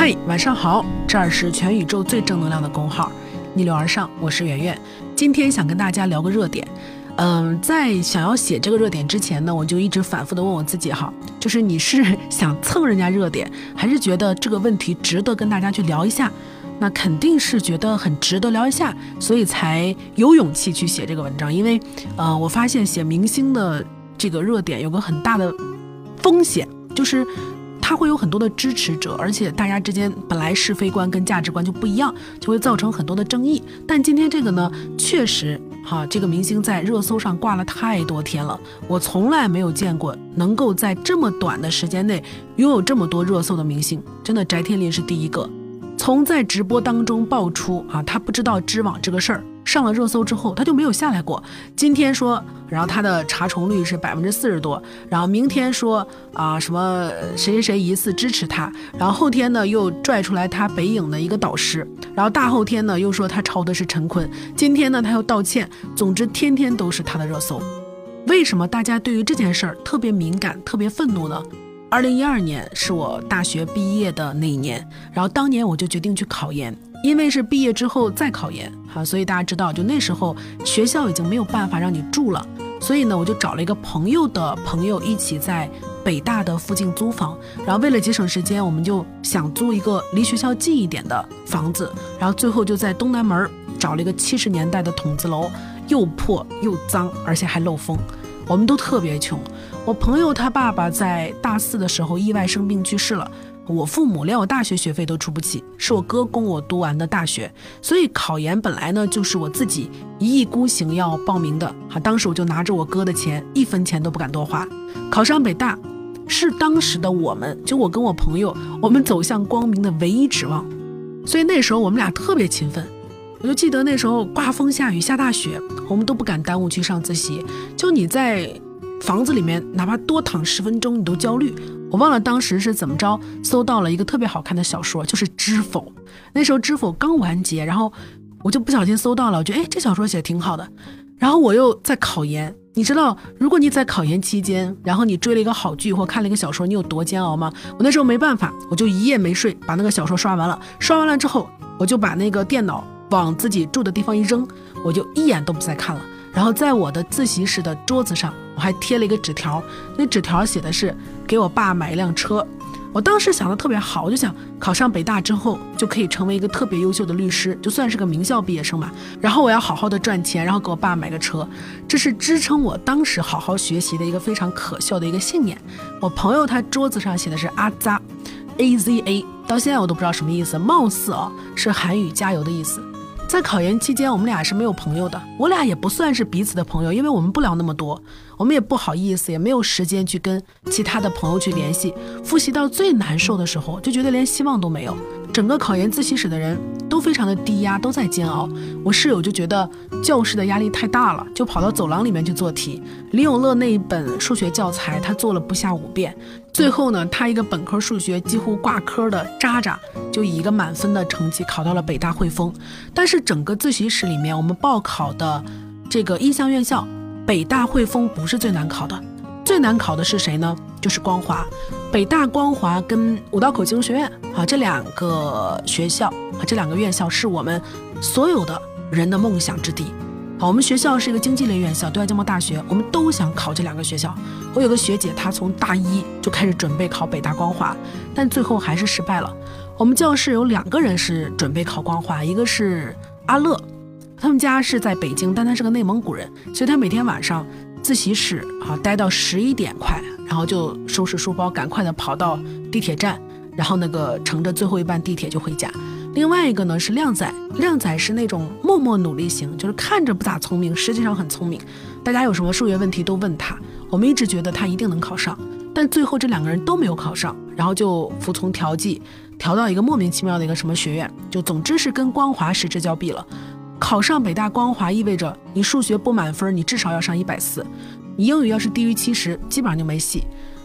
嗨，晚上好，这儿是全宇宙最正能量的公号，逆流而上，我是圆圆。今天想跟大家聊个热点，嗯，在想要写这个热点之前呢，我就一直反复的问我自己哈，就是你是想蹭人家热点，还是觉得这个问题值得跟大家去聊一下？那肯定是觉得很值得聊一下，所以才有勇气去写这个文章。因为，呃，我发现写明星的这个热点有个很大的风险，就是他会有很多的支持者，而且大家之间本来是非观跟价值观就不一样，就会造成很多的争议。但今天这个呢，确实哈，这个明星在热搜上挂了太多天了，我从来没有见过能够在这么短的时间内拥有这么多热搜的明星，真的翟天临是第一个。从在直播当中爆出啊，他不知道知网这个事儿，上了热搜之后，他就没有下来过。今天说，然后他的查重率是百分之四十多，然后明天说啊什么谁谁谁疑似支持他，然后后天呢又拽出来他北影的一个导师，然后大后天呢又说他抄的是陈坤，今天呢他又道歉，总之天天都是他的热搜。为什么大家对于这件事儿特别敏感、特别愤怒呢？二零一二年是我大学毕业的那一年，然后当年我就决定去考研，因为是毕业之后再考研，哈，所以大家知道，就那时候学校已经没有办法让你住了，所以呢，我就找了一个朋友的朋友一起在北大的附近租房，然后为了节省时间，我们就想租一个离学校近一点的房子，然后最后就在东南门找了一个七十年代的筒子楼，又破又脏，而且还漏风。我们都特别穷，我朋友他爸爸在大四的时候意外生病去世了，我父母连我大学学费都出不起，是我哥供我读完的大学，所以考研本来呢就是我自己一意孤行要报名的，哈，当时我就拿着我哥的钱，一分钱都不敢多花，考上北大，是当时的我们，就我跟我朋友，我们走向光明的唯一指望，所以那时候我们俩特别勤奋。我就记得那时候刮风下雨下大雪，我们都不敢耽误去上自习。就你在房子里面，哪怕多躺十分钟，你都焦虑。我忘了当时是怎么着搜到了一个特别好看的小说，就是《知否》。那时候《知否》刚完结，然后我就不小心搜到了，我觉得哎，这小说写的挺好的。然后我又在考研，你知道，如果你在考研期间，然后你追了一个好剧或看了一个小说，你有多煎熬吗？我那时候没办法，我就一夜没睡，把那个小说刷完了。刷完了之后，我就把那个电脑。往自己住的地方一扔，我就一眼都不再看了。然后在我的自习室的桌子上，我还贴了一个纸条，那纸条写的是给我爸买一辆车。我当时想的特别好，我就想考上北大之后就可以成为一个特别优秀的律师，就算是个名校毕业生吧。然后我要好好的赚钱，然后给我爸买个车，这是支撑我当时好好学习的一个非常可笑的一个信念。我朋友他桌子上写的是阿扎，A Z A，到现在我都不知道什么意思，貌似啊是韩语加油的意思。在考研期间，我们俩是没有朋友的。我俩也不算是彼此的朋友，因为我们不聊那么多，我们也不好意思，也没有时间去跟其他的朋友去联系。复习到最难受的时候，就觉得连希望都没有。整个考研自习室的人都非常的低压，都在煎熬。我室友就觉得教室的压力太大了，就跑到走廊里面去做题。李永乐那一本数学教材，他做了不下五遍。最后呢，他一个本科数学几乎挂科的渣渣，就以一个满分的成绩考到了北大汇丰。但是整个自习室里面，我们报考的这个一向院校，北大汇丰不是最难考的，最难考的是谁呢？就是光华。北大光华跟五道口经学院啊，这两个学校啊，这两个院校是我们所有的人的梦想之地。好，我们学校是一个经济类院校，对外经贸大学，我们都想考这两个学校。我有个学姐，她从大一就开始准备考北大光华，但最后还是失败了。我们教室有两个人是准备考光华，一个是阿乐，他们家是在北京，但他是个内蒙古人，所以他每天晚上自习室啊待到十一点快，然后就收拾书包，赶快的跑到地铁站，然后那个乘着最后一班地铁就回家。另外一个呢是靓仔，靓仔是那种默默努力型，就是看着不咋聪明，实际上很聪明。大家有什么数学问题都问他，我们一直觉得他一定能考上，但最后这两个人都没有考上，然后就服从调剂，调到一个莫名其妙的一个什么学院，就总之是跟光华失之交臂了。考上北大光华意味着你数学不满分，你至少要上一百四，你英语要是低于七十，基本上就没戏。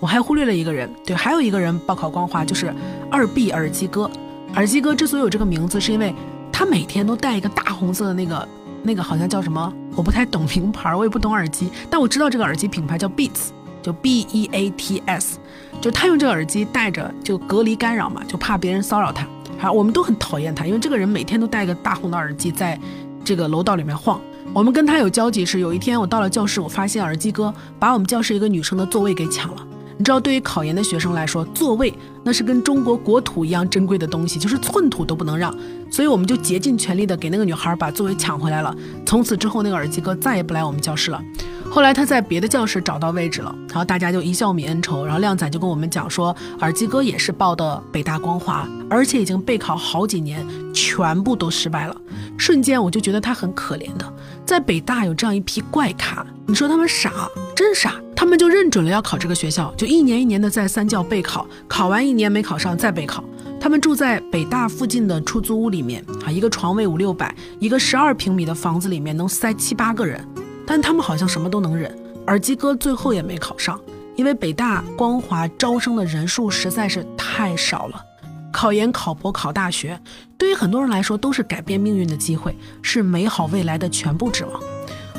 我还忽略了一个人，对，还有一个人报考光华，就是二 B 耳机哥。耳机哥之所以有这个名字，是因为他每天都戴一个大红色的那个那个好像叫什么，我不太懂名牌，我也不懂耳机，但我知道这个耳机品牌叫 Beats，就 B E A T S，就他用这个耳机戴着就隔离干扰嘛，就怕别人骚扰他。啊，我们都很讨厌他，因为这个人每天都戴个大红的耳机在这个楼道里面晃。我们跟他有交集是有一天我到了教室，我发现耳机哥把我们教室一个女生的座位给抢了。你知道，对于考研的学生来说，座位那是跟中国国土一样珍贵的东西，就是寸土都不能让。所以我们就竭尽全力的给那个女孩把座位抢回来了。从此之后，那个耳机哥再也不来我们教室了。后来他在别的教室找到位置了，然后大家就一笑泯恩仇。然后靓仔就跟我们讲说，耳机哥也是报的北大光华，而且已经备考好几年，全部都失败了。瞬间我就觉得他很可怜的，在北大有这样一批怪咖，你说他们傻，真傻。他们就认准了要考这个学校，就一年一年的在三教备考，考完一年没考上再备考。他们住在北大附近的出租屋里面啊，一个床位五六百，一个十二平米的房子里面能塞七八个人，但他们好像什么都能忍。耳机哥最后也没考上，因为北大光华招生的人数实在是太少了。考研、考博、考大学，对于很多人来说都是改变命运的机会，是美好未来的全部指望。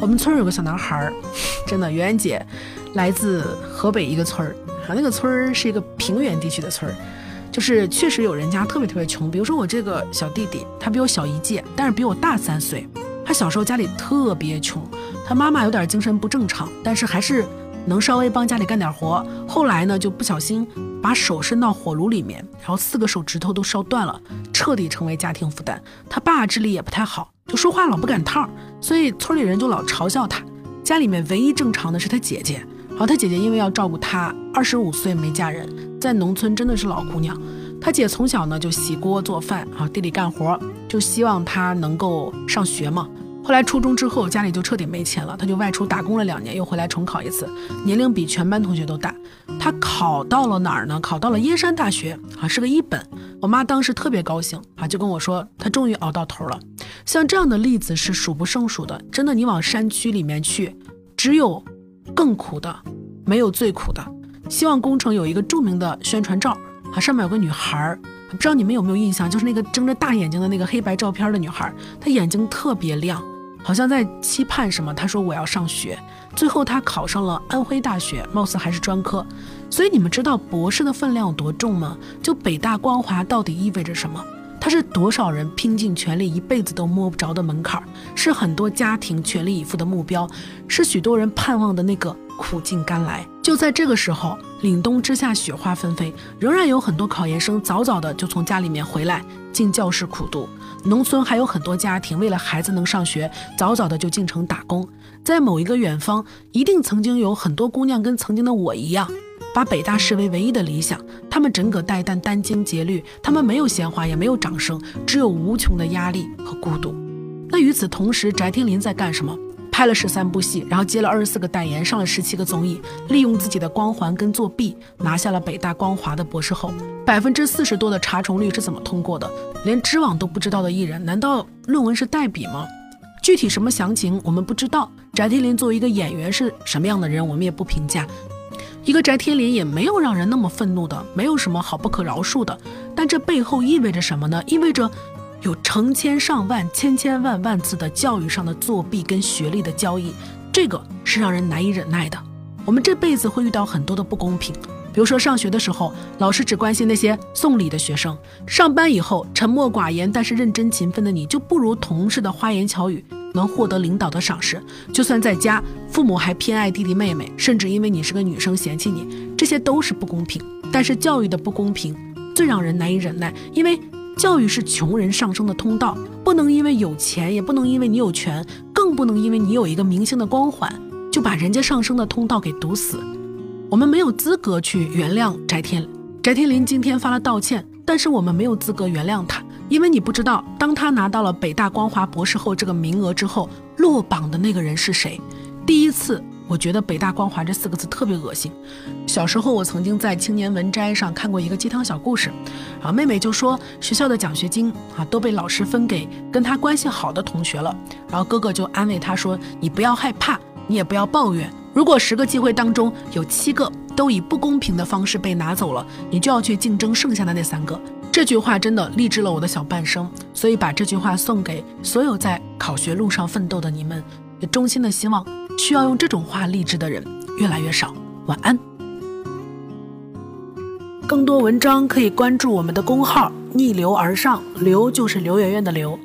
我们村有个小男孩，真的，圆圆姐来自河北一个村儿啊，那个村儿是一个平原地区的村儿，就是确实有人家特别特别穷。比如说我这个小弟弟，他比我小一届，但是比我大三岁。他小时候家里特别穷，他妈妈有点精神不正常，但是还是。能稍微帮家里干点活，后来呢就不小心把手伸到火炉里面，然后四个手指头都烧断了，彻底成为家庭负担。他爸智力也不太好，就说话老不赶趟儿，所以村里人就老嘲笑他。家里面唯一正常的是他姐姐，然后他姐姐因为要照顾他，二十五岁没嫁人，在农村真的是老姑娘。他姐从小呢就洗锅做饭啊，地里干活，就希望他能够上学嘛。后来初中之后，家里就彻底没钱了，他就外出打工了两年，又回来重考一次，年龄比全班同学都大。他考到了哪儿呢？考到了燕山大学啊，是个一本。我妈当时特别高兴啊，就跟我说，他终于熬到头了。像这样的例子是数不胜数的，真的，你往山区里面去，只有更苦的，没有最苦的。希望工程有一个著名的宣传照啊，上面有个女孩儿。不知道你们有没有印象，就是那个睁着大眼睛的那个黑白照片的女孩，她眼睛特别亮，好像在期盼什么。她说我要上学，最后她考上了安徽大学，貌似还是专科。所以你们知道博士的分量有多重吗？就北大光华到底意味着什么？它是多少人拼尽全力一辈子都摸不着的门槛，是很多家庭全力以赴的目标，是许多人盼望的那个苦尽甘来。就在这个时候。凛冬之下，雪花纷飞，仍然有很多考研生早早的就从家里面回来进教室苦读。农村还有很多家庭为了孩子能上学，早早的就进城打工。在某一个远方，一定曾经有很多姑娘跟曾经的我一样，把北大视为唯一的理想。他们枕戈待旦，殚精竭虑，他们没有鲜花，也没有掌声，只有无穷的压力和孤独。那与此同时，翟天临在干什么？拍了十三部戏，然后接了二十四个代言，上了十七个综艺，利用自己的光环跟作弊拿下了北大光华的博士后。百分之四十多的查重率是怎么通过的？连知网都不知道的艺人，难道论文是代笔吗？具体什么详情我们不知道。翟天临作为一个演员是什么样的人，我们也不评价。一个翟天临也没有让人那么愤怒的，没有什么好不可饶恕的。但这背后意味着什么呢？意味着。有成千上万、千千万万次的教育上的作弊跟学历的交易，这个是让人难以忍耐的。我们这辈子会遇到很多的不公平，比如说上学的时候，老师只关心那些送礼的学生；上班以后，沉默寡言但是认真勤奋的你就不如同事的花言巧语能获得领导的赏识。就算在家，父母还偏爱弟弟妹妹，甚至因为你是个女生嫌弃你，这些都是不公平。但是教育的不公平最让人难以忍耐，因为。教育是穷人上升的通道，不能因为有钱，也不能因为你有权，更不能因为你有一个明星的光环，就把人家上升的通道给堵死。我们没有资格去原谅翟天翟天临今天发了道歉，但是我们没有资格原谅他，因为你不知道，当他拿到了北大光华博士后这个名额之后，落榜的那个人是谁？第一次。我觉得“北大光华”这四个字特别恶心。小时候，我曾经在《青年文摘》上看过一个鸡汤小故事，啊，妹妹就说学校的奖学金啊都被老师分给跟她关系好的同学了，然后哥哥就安慰她说：“你不要害怕，你也不要抱怨。如果十个机会当中有七个都以不公平的方式被拿走了，你就要去竞争剩下的那三个。”这句话真的励志了我的小半生，所以把这句话送给所有在考学路上奋斗的你们，也衷心的希望。需要用这种话励志的人越来越少。晚安。更多文章可以关注我们的公号“逆流而上”，刘就是刘媛媛的刘。